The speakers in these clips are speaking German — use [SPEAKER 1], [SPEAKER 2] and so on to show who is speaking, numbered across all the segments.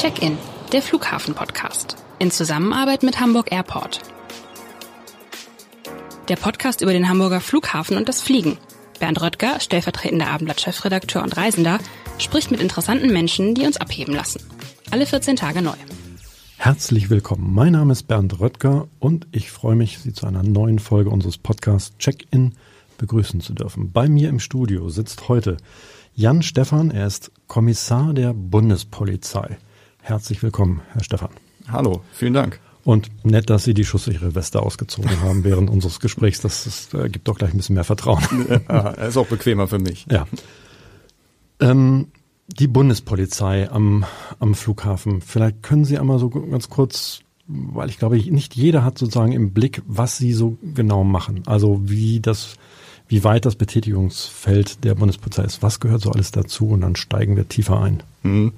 [SPEAKER 1] Check-in, der Flughafen-Podcast. In Zusammenarbeit mit Hamburg Airport. Der Podcast über den Hamburger Flughafen und das Fliegen. Bernd Röttger, stellvertretender Abendblatt-Chefredakteur und Reisender, spricht mit interessanten Menschen, die uns abheben lassen. Alle 14 Tage neu.
[SPEAKER 2] Herzlich willkommen. Mein Name ist Bernd Röttger und ich freue mich, Sie zu einer neuen Folge unseres Podcasts Check-in begrüßen zu dürfen. Bei mir im Studio sitzt heute Jan Stephan. Er ist Kommissar der Bundespolizei. Herzlich willkommen, Herr Stephan.
[SPEAKER 3] Hallo, vielen Dank.
[SPEAKER 2] Und nett, dass Sie die schusssichere Weste ausgezogen haben während unseres Gesprächs. Das ist, äh, gibt doch gleich ein bisschen mehr Vertrauen.
[SPEAKER 3] Ja, ist auch bequemer für mich.
[SPEAKER 2] Ja. Ähm, die Bundespolizei am, am Flughafen. Vielleicht können Sie einmal so ganz kurz, weil ich glaube, nicht jeder hat sozusagen im Blick, was Sie so genau machen. Also wie das, wie weit das Betätigungsfeld der Bundespolizei ist. Was gehört so alles dazu? Und dann steigen wir tiefer ein.
[SPEAKER 3] Mhm.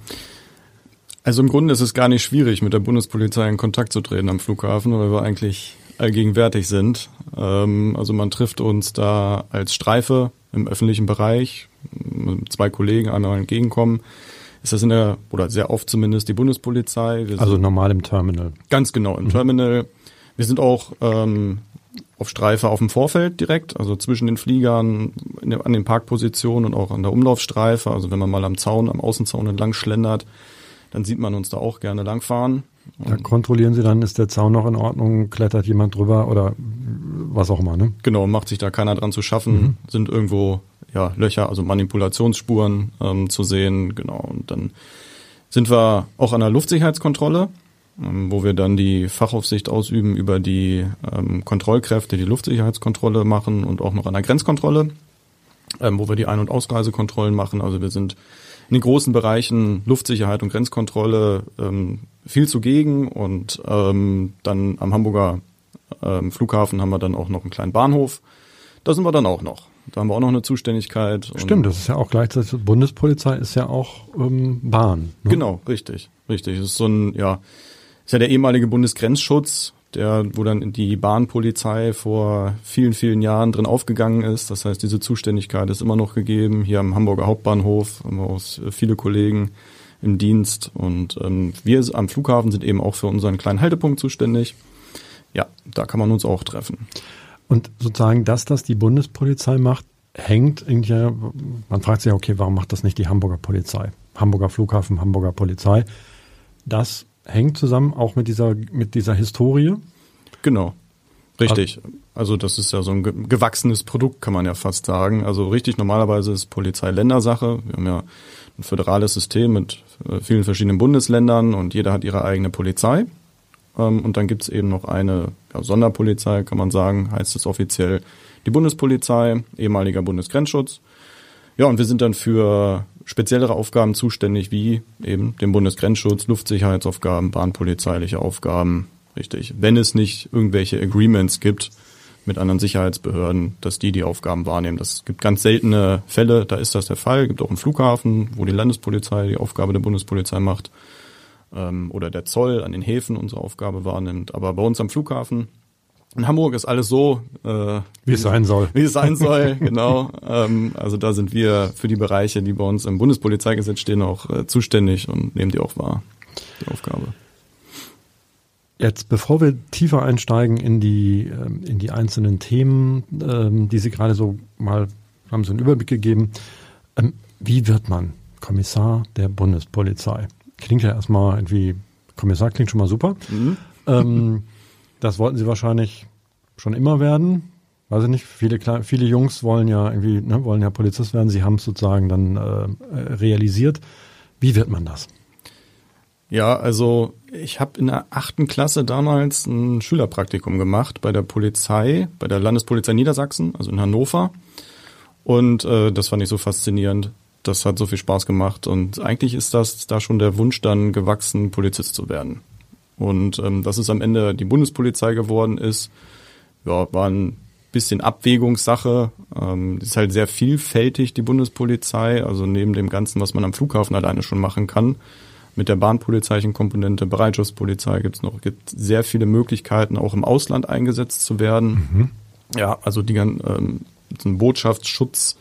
[SPEAKER 3] Also im Grunde ist es gar nicht schwierig, mit der Bundespolizei in Kontakt zu treten am Flughafen, weil wir eigentlich allgegenwärtig sind. Ähm, also man trifft uns da als Streife im öffentlichen Bereich, mit zwei Kollegen einmal entgegenkommen. Ist das in der, oder sehr oft zumindest, die Bundespolizei.
[SPEAKER 2] Also normal im Terminal.
[SPEAKER 3] Ganz genau, im mhm. Terminal. Wir sind auch ähm, auf Streife auf dem Vorfeld direkt, also zwischen den Fliegern, an den Parkpositionen und auch an der Umlaufstreife. Also wenn man mal am Zaun, am Außenzaun entlang schlendert, dann sieht man uns da auch gerne langfahren.
[SPEAKER 2] Da kontrollieren Sie dann, ist der Zaun noch in Ordnung, klettert jemand drüber oder was auch immer, ne?
[SPEAKER 3] Genau, macht sich da keiner dran zu schaffen, mhm. sind irgendwo ja, Löcher, also Manipulationsspuren ähm, zu sehen, genau. Und dann sind wir auch an der Luftsicherheitskontrolle, ähm, wo wir dann die Fachaufsicht ausüben über die ähm, Kontrollkräfte, die Luftsicherheitskontrolle machen und auch noch an der Grenzkontrolle, ähm, wo wir die Ein- und Ausreisekontrollen machen. Also wir sind in den großen Bereichen Luftsicherheit und Grenzkontrolle ähm, viel zugegen und ähm, dann am Hamburger ähm, Flughafen haben wir dann auch noch einen kleinen Bahnhof. Da sind wir dann auch noch. Da haben wir auch noch eine Zuständigkeit.
[SPEAKER 2] Stimmt, das ist ja auch gleichzeitig, Bundespolizei ist ja auch ähm, Bahn.
[SPEAKER 3] Ne? Genau, richtig, richtig. Das ist so ein, ja, ist ja der ehemalige Bundesgrenzschutz, der, wo dann die Bahnpolizei vor vielen, vielen Jahren drin aufgegangen ist. Das heißt, diese Zuständigkeit ist immer noch gegeben. Hier am Hamburger Hauptbahnhof haben wir auch viele Kollegen im Dienst und ähm, wir am Flughafen sind eben auch für unseren kleinen Haltepunkt zuständig. Ja, da kann man uns auch treffen.
[SPEAKER 2] Und sozusagen, dass das die Bundespolizei macht, hängt irgendwie, man fragt sich ja, okay, warum macht das nicht die Hamburger Polizei? Hamburger Flughafen, Hamburger Polizei. Das hängt zusammen auch mit dieser, mit dieser Historie.
[SPEAKER 3] Genau. Richtig. Also das ist ja so ein gewachsenes Produkt, kann man ja fast sagen. Also richtig, normalerweise ist Polizei Ländersache. Wir haben ja ein föderales System mit äh, vielen verschiedenen Bundesländern und jeder hat ihre eigene Polizei. Ähm, und dann gibt es eben noch eine ja, Sonderpolizei, kann man sagen, heißt es offiziell die Bundespolizei, ehemaliger Bundesgrenzschutz. Ja, und wir sind dann für speziellere Aufgaben zuständig, wie eben den Bundesgrenzschutz, Luftsicherheitsaufgaben, bahnpolizeiliche Aufgaben. Richtig. Wenn es nicht irgendwelche Agreements gibt mit anderen Sicherheitsbehörden, dass die die Aufgaben wahrnehmen. Das gibt ganz seltene Fälle, da ist das der Fall. Gibt auch einen Flughafen, wo die Landespolizei die Aufgabe der Bundespolizei macht ähm, oder der Zoll an den Häfen unsere Aufgabe wahrnimmt. Aber bei uns am Flughafen in Hamburg ist alles so,
[SPEAKER 2] äh, wie es sein soll.
[SPEAKER 3] Wie es sein soll, genau. Ähm, also da sind wir für die Bereiche, die bei uns im Bundespolizeigesetz stehen, auch äh, zuständig und nehmen die auch wahr, die Aufgabe.
[SPEAKER 2] Jetzt, bevor wir tiefer einsteigen in die, ähm, in die einzelnen Themen, ähm, die Sie gerade so mal, haben Sie einen Überblick gegeben, ähm, wie wird man Kommissar der Bundespolizei? Klingt ja erstmal irgendwie, Kommissar klingt schon mal super. Mhm. Das wollten Sie wahrscheinlich schon immer werden. Weiß ich nicht, viele, viele Jungs wollen ja irgendwie, ne, wollen ja Polizist werden. Sie haben es sozusagen dann äh, realisiert. Wie wird man das?
[SPEAKER 3] Ja, also ich habe in der achten Klasse damals ein Schülerpraktikum gemacht bei der Polizei, bei der Landespolizei Niedersachsen, also in Hannover. Und äh, das fand ich so faszinierend das hat so viel Spaß gemacht und eigentlich ist das da schon der Wunsch dann gewachsen, Polizist zu werden. Und ähm, dass es am Ende die Bundespolizei geworden ist, ja, war ein bisschen Abwägungssache. Ähm, ist halt sehr vielfältig, die Bundespolizei. Also neben dem Ganzen, was man am Flughafen alleine schon machen kann, mit der bahnpolizeilichen Komponente, Bereitschaftspolizei gibt es noch, gibt sehr viele Möglichkeiten, auch im Ausland eingesetzt zu werden. Mhm. Ja, also die ähm, Botschaftsschutz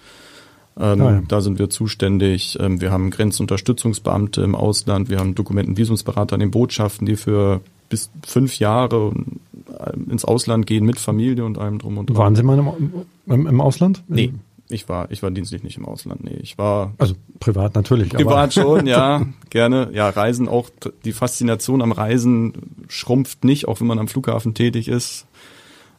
[SPEAKER 3] Ähm, ah, ja. Da sind wir zuständig. Ähm, wir haben Grenzunterstützungsbeamte im Ausland. Wir haben Dokumentenvisumsberater in den Botschaften, die für bis fünf Jahre äh, ins Ausland gehen mit Familie und allem drum und dran.
[SPEAKER 2] Waren Sie mal im, im, im Ausland?
[SPEAKER 3] Nee. Ich war, ich war dienstlich nicht im Ausland. Nee, ich war.
[SPEAKER 2] Also privat natürlich.
[SPEAKER 3] Privat schon, ja, gerne. Ja, Reisen auch, die Faszination am Reisen schrumpft nicht, auch wenn man am Flughafen tätig ist.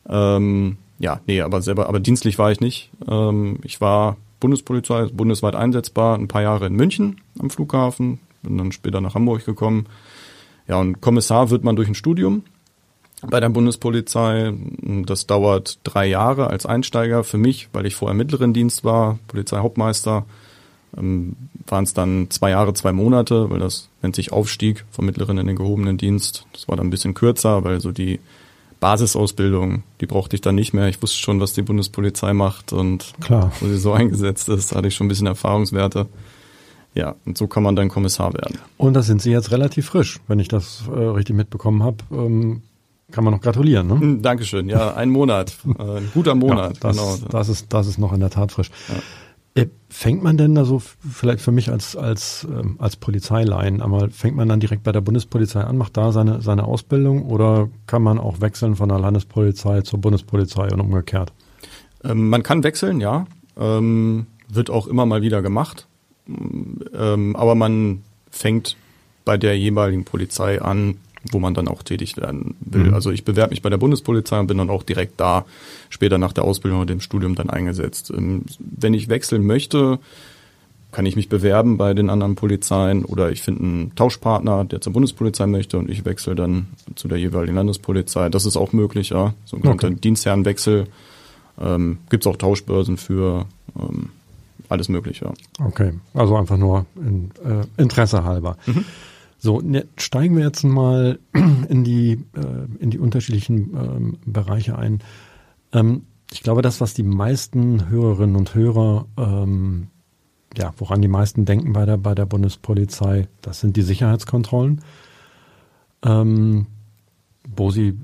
[SPEAKER 3] Ähm, ja, nee, aber selber, aber dienstlich war ich nicht. Ähm, ich war Bundespolizei, bundesweit einsetzbar, ein paar Jahre in München am Flughafen, bin dann später nach Hamburg gekommen. Ja, und Kommissar wird man durch ein Studium bei der Bundespolizei. Das dauert drei Jahre als Einsteiger für mich, weil ich vorher mittleren Dienst war, Polizeihauptmeister. Ähm, waren es dann zwei Jahre, zwei Monate, weil das nennt sich Aufstieg vom mittleren in den gehobenen Dienst. Das war dann ein bisschen kürzer, weil so die Basisausbildung, die brauchte ich dann nicht mehr. Ich wusste schon, was die Bundespolizei macht und
[SPEAKER 2] Klar.
[SPEAKER 3] wo sie so eingesetzt ist, hatte ich schon ein bisschen Erfahrungswerte. Ja, und so kann man dann Kommissar werden.
[SPEAKER 2] Und da sind Sie jetzt relativ frisch, wenn ich das äh, richtig mitbekommen habe. Ähm, kann man noch gratulieren, ne?
[SPEAKER 3] Dankeschön. Ja, ein Monat, äh, ein guter Monat.
[SPEAKER 2] Ja, das, genau. das ist das ist noch in der Tat frisch. Ja. Äh, fängt man denn da so, vielleicht für mich als, als, ähm, als Polizeilein, einmal fängt man dann direkt bei der Bundespolizei an, macht da seine, seine Ausbildung oder kann man auch wechseln von der Landespolizei zur Bundespolizei und umgekehrt?
[SPEAKER 3] Ähm, man kann wechseln, ja. Ähm, wird auch immer mal wieder gemacht. Aber man fängt bei der jeweiligen Polizei an, wo man dann auch tätig werden will. Mhm. Also ich bewerbe mich bei der Bundespolizei und bin dann auch direkt da, später nach der Ausbildung oder dem Studium dann eingesetzt. Ähm, wenn ich wechseln möchte, kann ich mich bewerben bei den anderen Polizeien oder ich finde einen Tauschpartner, der zur Bundespolizei möchte und ich wechsle dann zu der jeweiligen Landespolizei. Das ist auch möglich, ja. So ein okay. Dienstherrenwechsel. Ähm, Gibt es auch Tauschbörsen für ähm, alles Mögliche. Ja.
[SPEAKER 2] Okay, also einfach nur in, äh, Interesse halber. Mhm. So, ne, steigen wir jetzt mal in die, äh, in die unterschiedlichen ähm, Bereiche ein. Ähm, ich glaube, das, was die meisten Hörerinnen und Hörer, ähm, ja, woran die meisten denken bei der, bei der Bundespolizei, das sind die Sicherheitskontrollen, ähm, wo sie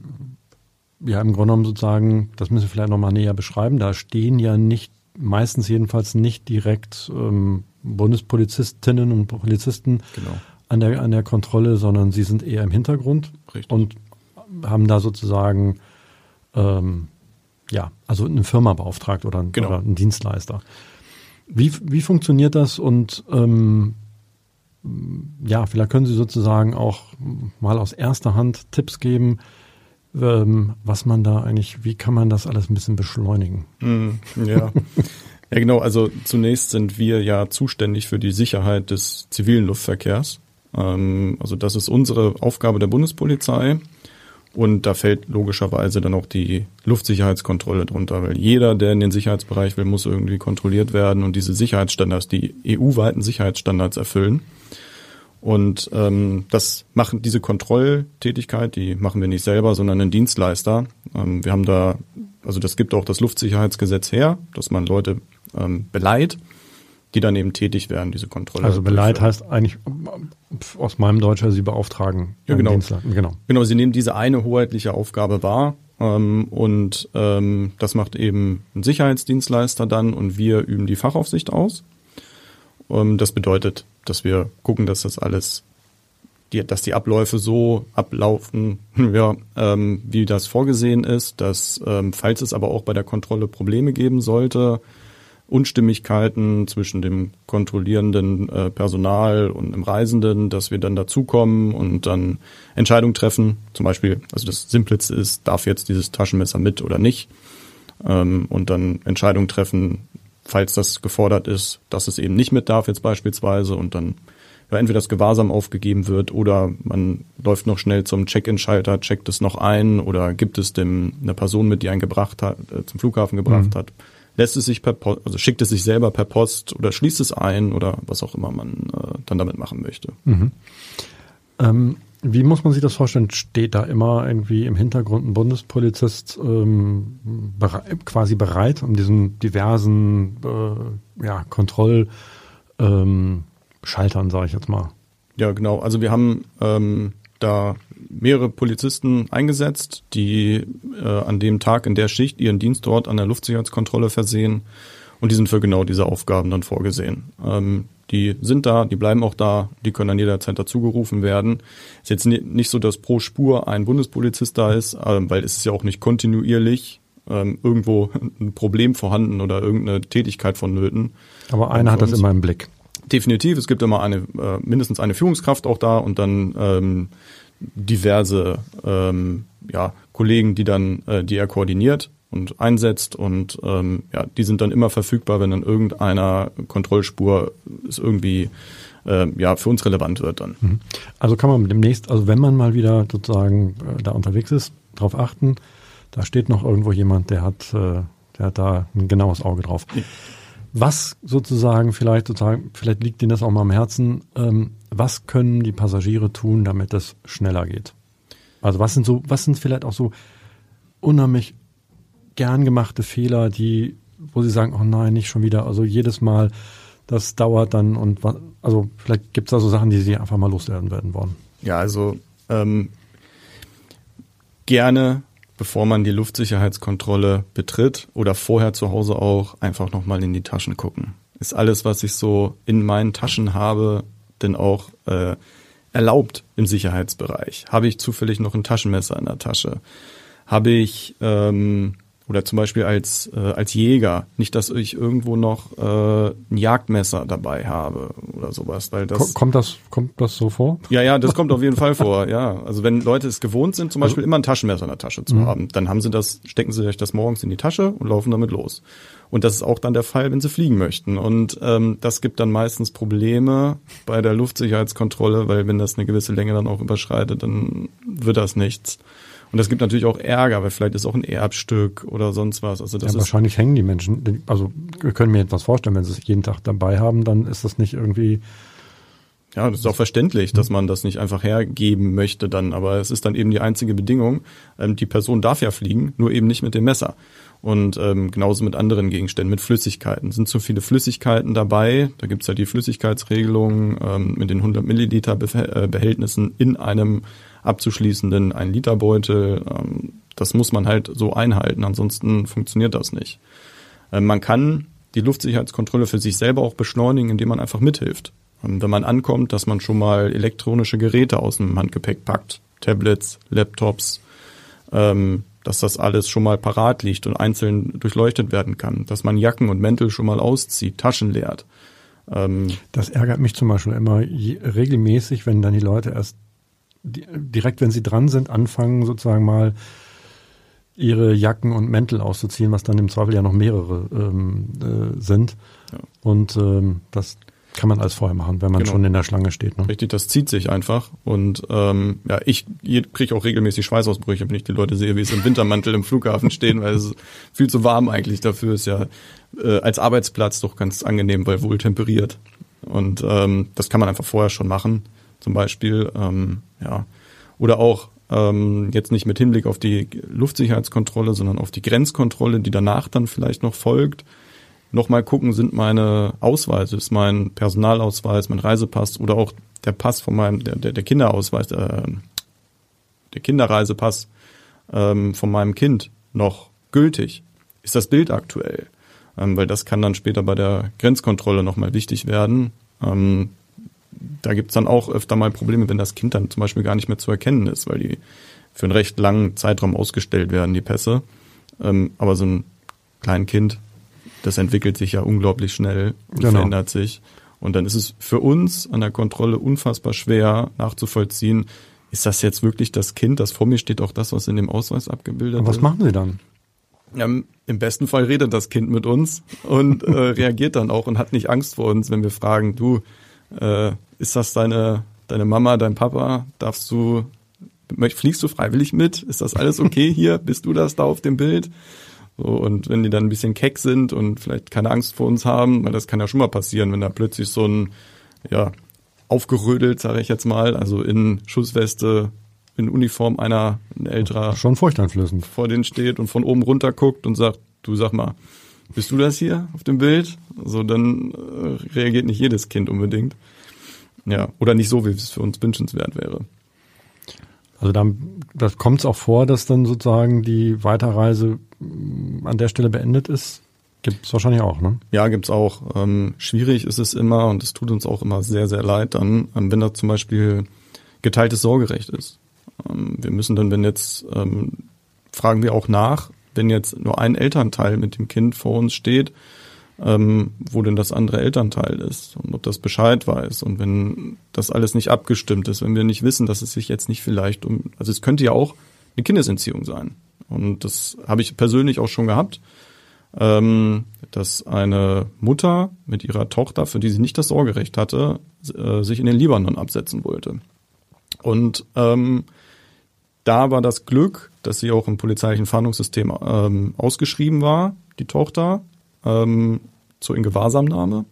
[SPEAKER 2] ja im Grunde genommen sozusagen, das müssen wir vielleicht nochmal näher beschreiben, da stehen ja nicht, meistens jedenfalls nicht direkt ähm, Bundespolizistinnen und Polizisten
[SPEAKER 3] genau
[SPEAKER 2] an der, an der Kontrolle, sondern sie sind eher im Hintergrund
[SPEAKER 3] Richtig.
[SPEAKER 2] und haben da sozusagen ähm, ja, also eine Firma beauftragt oder, ein,
[SPEAKER 3] genau.
[SPEAKER 2] oder einen Dienstleister. Wie, wie funktioniert das und ähm, ja, vielleicht können Sie sozusagen auch mal aus erster Hand Tipps geben, ähm, was man da eigentlich, wie kann man das alles ein bisschen beschleunigen?
[SPEAKER 3] Mm, ja. ja, genau. Also zunächst sind wir ja zuständig für die Sicherheit des zivilen Luftverkehrs. Ähm, also das ist unsere Aufgabe der Bundespolizei. Und da fällt logischerweise dann auch die Luftsicherheitskontrolle drunter, weil jeder, der in den Sicherheitsbereich will, muss irgendwie kontrolliert werden und diese Sicherheitsstandards, die EU-weiten Sicherheitsstandards erfüllen. Und ähm, das machen diese Kontrolltätigkeit, die machen wir nicht selber, sondern ein Dienstleister. Ähm, wir haben da, also das gibt auch das Luftsicherheitsgesetz her, dass man Leute ähm, beleiht die dann eben tätig werden, diese Kontrolle.
[SPEAKER 2] Also Beleit heißt eigentlich aus meinem Deutscher, sie beauftragen.
[SPEAKER 3] Ja, genau. genau. Genau, sie nehmen diese eine hoheitliche Aufgabe wahr ähm, und ähm, das macht eben ein Sicherheitsdienstleister dann und wir üben die Fachaufsicht aus. Ähm, das bedeutet, dass wir gucken, dass das alles, die, dass die Abläufe so ablaufen, ja, ähm, wie das vorgesehen ist, dass ähm, falls es aber auch bei der Kontrolle Probleme geben sollte, Unstimmigkeiten zwischen dem kontrollierenden äh, Personal und dem Reisenden, dass wir dann dazukommen und dann Entscheidungen treffen. Zum Beispiel, also das Simpleste ist, darf jetzt dieses Taschenmesser mit oder nicht? Ähm, und dann Entscheidungen treffen, falls das gefordert ist, dass es eben nicht mit darf jetzt beispielsweise und dann ja, entweder das Gewahrsam aufgegeben wird oder man läuft noch schnell zum Check-in-Schalter, checkt es noch ein oder gibt es dem eine Person mit, die einen gebracht hat, äh, zum Flughafen gebracht mhm. hat lässt es sich per Post, also schickt es sich selber per Post oder schließt es ein oder was auch immer man äh, dann damit machen möchte.
[SPEAKER 2] Mhm. Ähm, wie muss man sich das vorstellen? Steht da immer irgendwie im Hintergrund ein Bundespolizist ähm, bere quasi bereit, um diesen diversen äh, ja, Kontrollschaltern, ähm, sage ich jetzt mal?
[SPEAKER 3] Ja, genau. Also wir haben ähm, da mehrere Polizisten eingesetzt, die äh, an dem Tag in der Schicht ihren Dienst dort an der Luftsicherheitskontrolle versehen Und die sind für genau diese Aufgaben dann vorgesehen. Ähm, die sind da, die bleiben auch da, die können dann jederzeit dazugerufen werden. Ist jetzt nicht so, dass pro Spur ein Bundespolizist da ist, ähm, weil es ist ja auch nicht kontinuierlich ähm, irgendwo ein Problem vorhanden oder irgendeine Tätigkeit vonnöten.
[SPEAKER 2] Aber einer hat das immer im Blick.
[SPEAKER 3] Definitiv, es gibt immer eine äh, mindestens eine Führungskraft auch da und dann ähm, diverse ähm, ja, Kollegen, die dann, äh, die er koordiniert und einsetzt und ähm, ja, die sind dann immer verfügbar, wenn dann irgendeiner Kontrollspur es irgendwie äh, ja für uns relevant wird dann. Mhm.
[SPEAKER 2] Also kann man demnächst, also wenn man mal wieder sozusagen äh, da unterwegs ist, darauf achten, da steht noch irgendwo jemand, der hat, äh, der hat da ein genaues Auge drauf. Was sozusagen vielleicht sozusagen, vielleicht liegt Ihnen das auch mal am Herzen, ähm, was können die Passagiere tun, damit es schneller geht? Also was sind so, was sind vielleicht auch so unheimlich gern gemachte Fehler, die, wo sie sagen, oh nein, nicht schon wieder. Also jedes Mal, das dauert dann und also vielleicht gibt es da so Sachen, die sie einfach mal loswerden werden wollen.
[SPEAKER 3] Ja, also ähm, gerne, bevor man die Luftsicherheitskontrolle betritt oder vorher zu Hause auch, einfach nochmal in die Taschen gucken. Ist alles, was ich so in meinen Taschen habe, denn auch äh, erlaubt im Sicherheitsbereich? Habe ich zufällig noch ein Taschenmesser in der Tasche? Habe ich ähm, oder zum Beispiel als, äh, als Jäger. Nicht, dass ich irgendwo noch äh, ein Jagdmesser dabei habe oder sowas. Weil das,
[SPEAKER 2] kommt, das, kommt das so vor?
[SPEAKER 3] Ja, ja, das kommt auf jeden Fall vor, ja. Also wenn Leute es gewohnt sind, zum Beispiel also, immer ein Taschenmesser in der Tasche zu mhm. haben, dann haben sie das, stecken sie sich das morgens in die Tasche und laufen damit los. Und das ist auch dann der Fall, wenn sie fliegen möchten. Und ähm, das gibt dann meistens Probleme bei der Luftsicherheitskontrolle, weil wenn das eine gewisse Länge dann auch überschreitet, dann wird das nichts. Und das gibt natürlich auch Ärger, weil vielleicht ist auch ein Erbstück oder sonst was. Also das
[SPEAKER 2] ja, wahrscheinlich hängen die Menschen. Also wir können mir etwas vorstellen, wenn sie es jeden Tag dabei haben, dann ist das nicht irgendwie.
[SPEAKER 3] Ja, das ist auch verständlich, dass man das nicht einfach hergeben möchte dann, aber es ist dann eben die einzige Bedingung. Ähm, die Person darf ja fliegen, nur eben nicht mit dem Messer. Und ähm, genauso mit anderen Gegenständen, mit Flüssigkeiten. Sind zu viele Flüssigkeiten dabei? Da gibt's ja die Flüssigkeitsregelung ähm, mit den 100 Milliliter äh, Behältnissen in einem abzuschließenden ein Liter Beutel. Ähm, das muss man halt so einhalten, ansonsten funktioniert das nicht. Ähm, man kann die Luftsicherheitskontrolle für sich selber auch beschleunigen, indem man einfach mithilft. Ähm, wenn man ankommt, dass man schon mal elektronische Geräte aus dem Handgepäck packt, Tablets, Laptops, dass das alles schon mal parat liegt und einzeln durchleuchtet werden kann, dass man Jacken und Mäntel schon mal auszieht, Taschen leert.
[SPEAKER 2] das ärgert mich zum Beispiel immer regelmäßig, wenn dann die Leute erst direkt, wenn sie dran sind, anfangen sozusagen mal ihre Jacken und Mäntel auszuziehen, was dann im Zweifel ja noch mehrere ähm, äh, sind. Ja. Und ähm, das kann man alles vorher machen, wenn man genau. schon in der Schlange steht.
[SPEAKER 3] Ne? Richtig, das zieht sich einfach. Und ähm, ja, ich kriege auch regelmäßig Schweißausbrüche, wenn ich die Leute sehe, wie es im Wintermantel im Flughafen stehen, weil es ist viel zu warm eigentlich dafür. Ist ja äh, als Arbeitsplatz doch ganz angenehm, weil wohl temperiert. Und ähm, das kann man einfach vorher schon machen zum Beispiel. Ähm, ja. Oder auch ähm, jetzt nicht mit Hinblick auf die Luftsicherheitskontrolle, sondern auf die Grenzkontrolle, die danach dann vielleicht noch folgt. Nochmal gucken, sind meine Ausweise, ist mein Personalausweis, mein Reisepass oder auch der Pass von meinem, der, der, der Kinderausweis, äh, der Kinderreisepass ähm, von meinem Kind noch gültig? Ist das Bild aktuell? Ähm, weil das kann dann später bei der Grenzkontrolle nochmal wichtig werden. Ähm, da gibt's dann auch öfter mal Probleme, wenn das Kind dann zum Beispiel gar nicht mehr zu erkennen ist, weil die für einen recht langen Zeitraum ausgestellt werden, die Pässe. Ähm, aber so ein Kleinkind, das entwickelt sich ja unglaublich schnell und genau. verändert sich. Und dann ist es für uns an der Kontrolle unfassbar schwer nachzuvollziehen, ist das jetzt wirklich das Kind, das vor mir steht, auch das, was in dem Ausweis abgebildet
[SPEAKER 2] ist? was machen Sie dann?
[SPEAKER 3] Ja, Im besten Fall redet das Kind mit uns und äh, reagiert dann auch und hat nicht Angst vor uns, wenn wir fragen, du, äh, ist das deine, deine Mama, dein Papa? Darfst du, fliegst du freiwillig mit? Ist das alles okay hier? Bist du das da auf dem Bild? So, und wenn die dann ein bisschen keck sind und vielleicht keine Angst vor uns haben, weil das kann ja schon mal passieren, wenn da plötzlich so ein, ja, aufgerödelt, sage ich jetzt mal, also in Schussweste, in Uniform einer, ein älterer.
[SPEAKER 2] Schon furchteinflößend.
[SPEAKER 3] Vor denen steht und von oben runter guckt und sagt, du sag mal, bist du das hier auf dem Bild? So, dann äh, reagiert nicht jedes Kind unbedingt. Ja, oder nicht so, wie es für uns wünschenswert wäre.
[SPEAKER 2] Also dann das kommt es auch vor, dass dann sozusagen die Weiterreise mm, an der Stelle beendet ist? Gibt's wahrscheinlich auch, ne?
[SPEAKER 3] Ja, gibt's auch. Ähm, schwierig ist es immer und es tut uns auch immer sehr, sehr leid dann, ähm, wenn da zum Beispiel geteiltes Sorgerecht ist. Ähm, wir müssen dann, wenn jetzt, ähm, fragen wir auch nach, wenn jetzt nur ein Elternteil mit dem Kind vor uns steht, ähm, wo denn das andere Elternteil ist und ob das Bescheid weiß. Und wenn das alles nicht abgestimmt ist, wenn wir nicht wissen, dass es sich jetzt nicht vielleicht um, also es könnte ja auch eine Kindesentziehung sein. Und das habe ich persönlich auch schon gehabt, ähm, dass eine Mutter mit ihrer Tochter, für die sie nicht das Sorgerecht hatte, äh, sich in den Libanon absetzen wollte. Und ähm, da war das Glück, dass sie auch im polizeilichen Fahndungssystem ähm, ausgeschrieben war, die Tochter, ähm, zur Ingewahrsamnahme.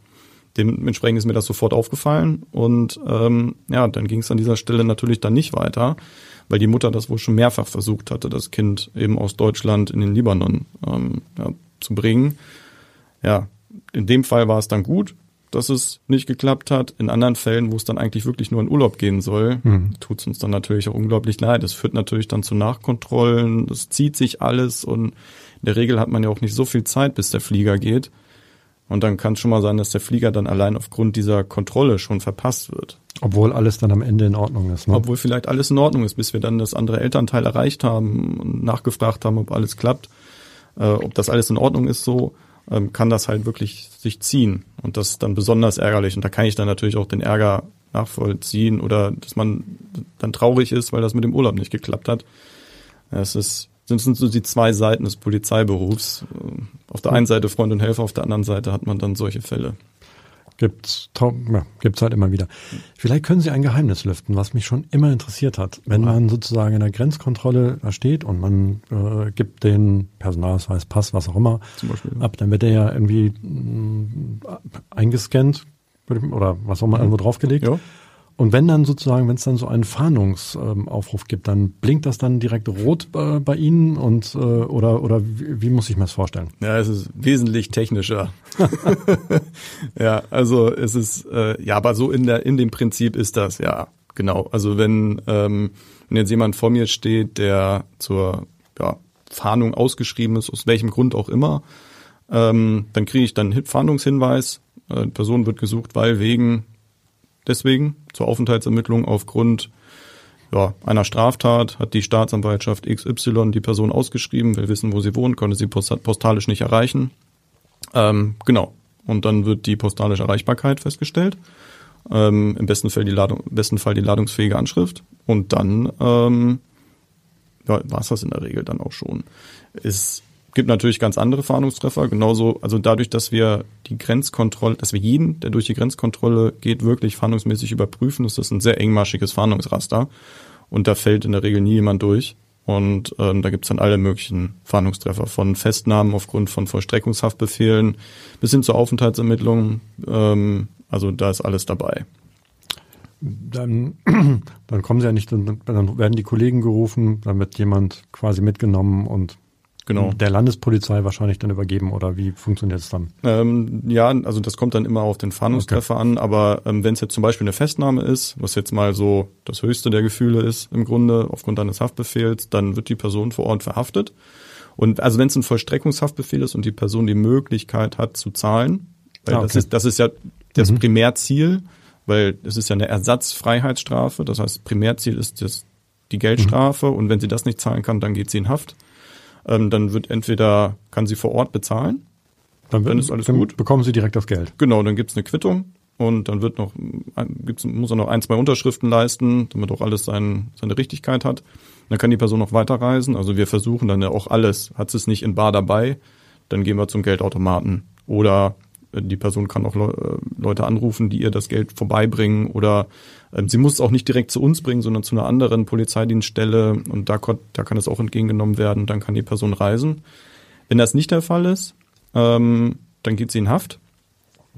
[SPEAKER 3] Dementsprechend ist mir das sofort aufgefallen und ähm, ja, dann ging es an dieser Stelle natürlich dann nicht weiter, weil die Mutter das wohl schon mehrfach versucht hatte, das Kind eben aus Deutschland in den Libanon ähm, ja, zu bringen. Ja, in dem Fall war es dann gut, dass es nicht geklappt hat. In anderen Fällen, wo es dann eigentlich wirklich nur in Urlaub gehen soll, mhm. tut es uns dann natürlich auch unglaublich leid. Es führt natürlich dann zu Nachkontrollen, es zieht sich alles und in der Regel hat man ja auch nicht so viel Zeit, bis der Flieger geht. Und dann kann es schon mal sein, dass der Flieger dann allein aufgrund dieser Kontrolle schon verpasst wird.
[SPEAKER 2] Obwohl alles dann am Ende in Ordnung ist. Ne?
[SPEAKER 3] Obwohl vielleicht alles in Ordnung ist, bis wir dann das andere Elternteil erreicht haben und nachgefragt haben, ob alles klappt. Äh, ob das alles in Ordnung ist so, ähm, kann das halt wirklich sich ziehen. Und das ist dann besonders ärgerlich. Und da kann ich dann natürlich auch den Ärger nachvollziehen oder dass man dann traurig ist, weil das mit dem Urlaub nicht geklappt hat. Es ist sind, sind so die zwei Seiten des Polizeiberufs. Auf der einen Seite Freund und Helfer, auf der anderen Seite hat man dann solche Fälle.
[SPEAKER 2] Gibt's, ja, gibt's halt immer wieder. Vielleicht können Sie ein Geheimnis lüften, was mich schon immer interessiert hat. Wenn man sozusagen in der Grenzkontrolle da steht und man äh, gibt den Personalausweis, Pass, was auch immer Zum Beispiel, ja. ab, dann wird der ja irgendwie mh, mm, eingescannt oder was auch immer mhm. irgendwo draufgelegt. Ja. Und wenn dann sozusagen, wenn es dann so einen Fahndungsaufruf ähm, gibt, dann blinkt das dann direkt rot äh, bei Ihnen und äh, oder oder wie, wie muss ich mir das vorstellen?
[SPEAKER 3] Ja, es ist wesentlich technischer. ja, also es ist äh, ja, aber so in der in dem Prinzip ist das ja genau. Also wenn ähm, wenn jetzt jemand vor mir steht, der zur ja, Fahndung ausgeschrieben ist, aus welchem Grund auch immer, ähm, dann kriege ich dann einen Fahndungshinweis. Äh, die Person wird gesucht, weil wegen deswegen zur Aufenthaltsermittlung aufgrund ja, einer Straftat hat die Staatsanwaltschaft XY die Person ausgeschrieben, will wissen, wo sie wohnt, konnte sie postalisch nicht erreichen. Ähm, genau. Und dann wird die postalische Erreichbarkeit festgestellt. Ähm, Im besten Fall die Ladung, besten Fall die ladungsfähige Anschrift. Und dann ähm, ja, war es das in der Regel dann auch schon. Ist gibt natürlich ganz andere Fahndungstreffer. Genauso, also dadurch, dass wir die Grenzkontrolle, dass wir jeden, der durch die Grenzkontrolle geht, wirklich fahndungsmäßig überprüfen, ist das ein sehr engmaschiges Fahndungsraster. Und da fällt in der Regel nie jemand durch. Und ähm, da gibt's dann alle möglichen Fahndungstreffer, von Festnahmen aufgrund von Vollstreckungshaftbefehlen bis hin zur Aufenthaltsermittlung. Ähm, also da ist alles dabei.
[SPEAKER 2] Dann, dann kommen sie ja nicht, dann, dann werden die Kollegen gerufen, dann wird jemand quasi mitgenommen und genau. der Landespolizei wahrscheinlich dann übergeben oder wie funktioniert es dann?
[SPEAKER 3] Ähm, ja, also das kommt dann immer auf den Fahndungstreffer okay. an, aber ähm, wenn es jetzt zum Beispiel eine Festnahme ist, was jetzt mal so das höchste der Gefühle ist im Grunde aufgrund eines Haftbefehls, dann wird die Person vor Ort verhaftet. Und also wenn es ein Vollstreckungshaftbefehl ist und die Person die Möglichkeit hat zu zahlen, weil ah, okay. das ist das ist ja das mhm. Primärziel, weil es ist ja eine Ersatzfreiheitsstrafe, das heißt Primärziel ist das die Geldstrafe mhm. und wenn sie das nicht zahlen kann, dann geht sie in Haft ähm, dann wird entweder, kann sie vor Ort bezahlen,
[SPEAKER 2] dann, dann ist alles dann gut. Bekommen sie direkt das Geld.
[SPEAKER 3] Genau, dann gibt's eine Quittung und dann wird noch, gibt's, muss er noch ein, zwei Unterschriften leisten, damit auch alles sein, seine Richtigkeit hat. Dann kann die Person noch weiterreisen. Also wir versuchen dann ja auch alles. Hat sie es nicht in Bar dabei, dann gehen wir zum Geldautomaten. Oder die Person kann auch äh, Leute anrufen, die ihr das Geld vorbeibringen oder sie muss es auch nicht direkt zu uns bringen, sondern zu einer anderen Polizeidienststelle und da, da kann es auch entgegengenommen werden, dann kann die Person reisen. Wenn das nicht der Fall ist, ähm, dann geht sie in Haft.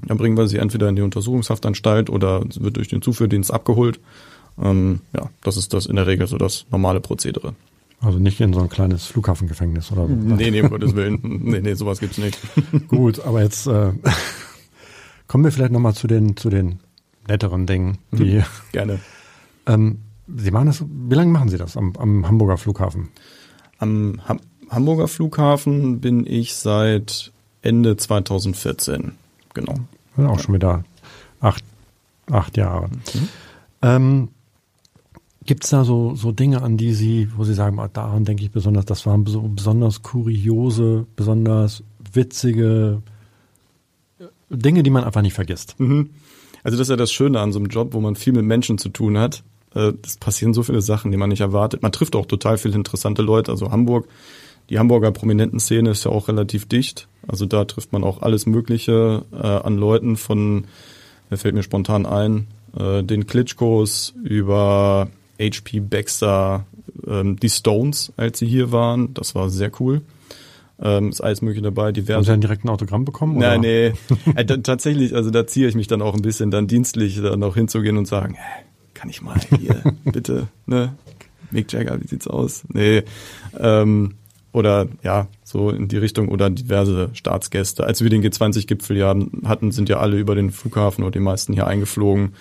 [SPEAKER 3] Dann bringen wir sie entweder in die Untersuchungshaftanstalt oder wird durch den Zuführdienst abgeholt. Ähm, ja, das ist das in der Regel so das normale Prozedere.
[SPEAKER 2] Also nicht in so ein kleines Flughafengefängnis oder so.
[SPEAKER 3] Nee, nee, um Gottes Willen. Nee, nee, sowas gibt's nicht.
[SPEAKER 2] Gut, aber jetzt äh, kommen wir vielleicht nochmal zu den, zu den netteren Dingen. Die,
[SPEAKER 3] mhm, Gerne.
[SPEAKER 2] Ähm, Sie machen das, wie lange machen Sie das am, am Hamburger Flughafen?
[SPEAKER 3] Am Ham Hamburger Flughafen bin ich seit Ende 2014. Genau.
[SPEAKER 2] Auch schon wieder acht, acht Jahre. Mhm. Ähm, Gibt es da so, so Dinge, an die Sie, wo Sie sagen, ah, daran denke ich besonders, das waren so besonders kuriose, besonders witzige Dinge, die man einfach nicht vergisst?
[SPEAKER 3] Mhm. Also das ist ja das Schöne an so einem Job, wo man viel mit Menschen zu tun hat. Äh, es passieren so viele Sachen, die man nicht erwartet. Man trifft auch total viele interessante Leute. Also Hamburg, die Hamburger prominenten Szene ist ja auch relativ dicht. Also da trifft man auch alles Mögliche äh, an Leuten von, wer fällt mir spontan ein, äh, den Klitschkos über HP Baxter, ähm, die Stones, als sie hier waren. Das war sehr cool. Ähm, ist alles mögliche dabei.
[SPEAKER 2] Diverse. Haben Sie dann direkt ein Autogramm bekommen?
[SPEAKER 3] Oder? Nein, nee. äh, tatsächlich, also da ziehe ich mich dann auch ein bisschen dann dienstlich dann noch hinzugehen und sagen, hey, kann ich mal hier, bitte, ne? Mick Jagger, wie sieht's aus? Nee. Ähm, oder ja, so in die Richtung oder diverse Staatsgäste. Als wir den G20-Gipfel ja hatten, sind ja alle über den Flughafen oder die meisten hier eingeflogen.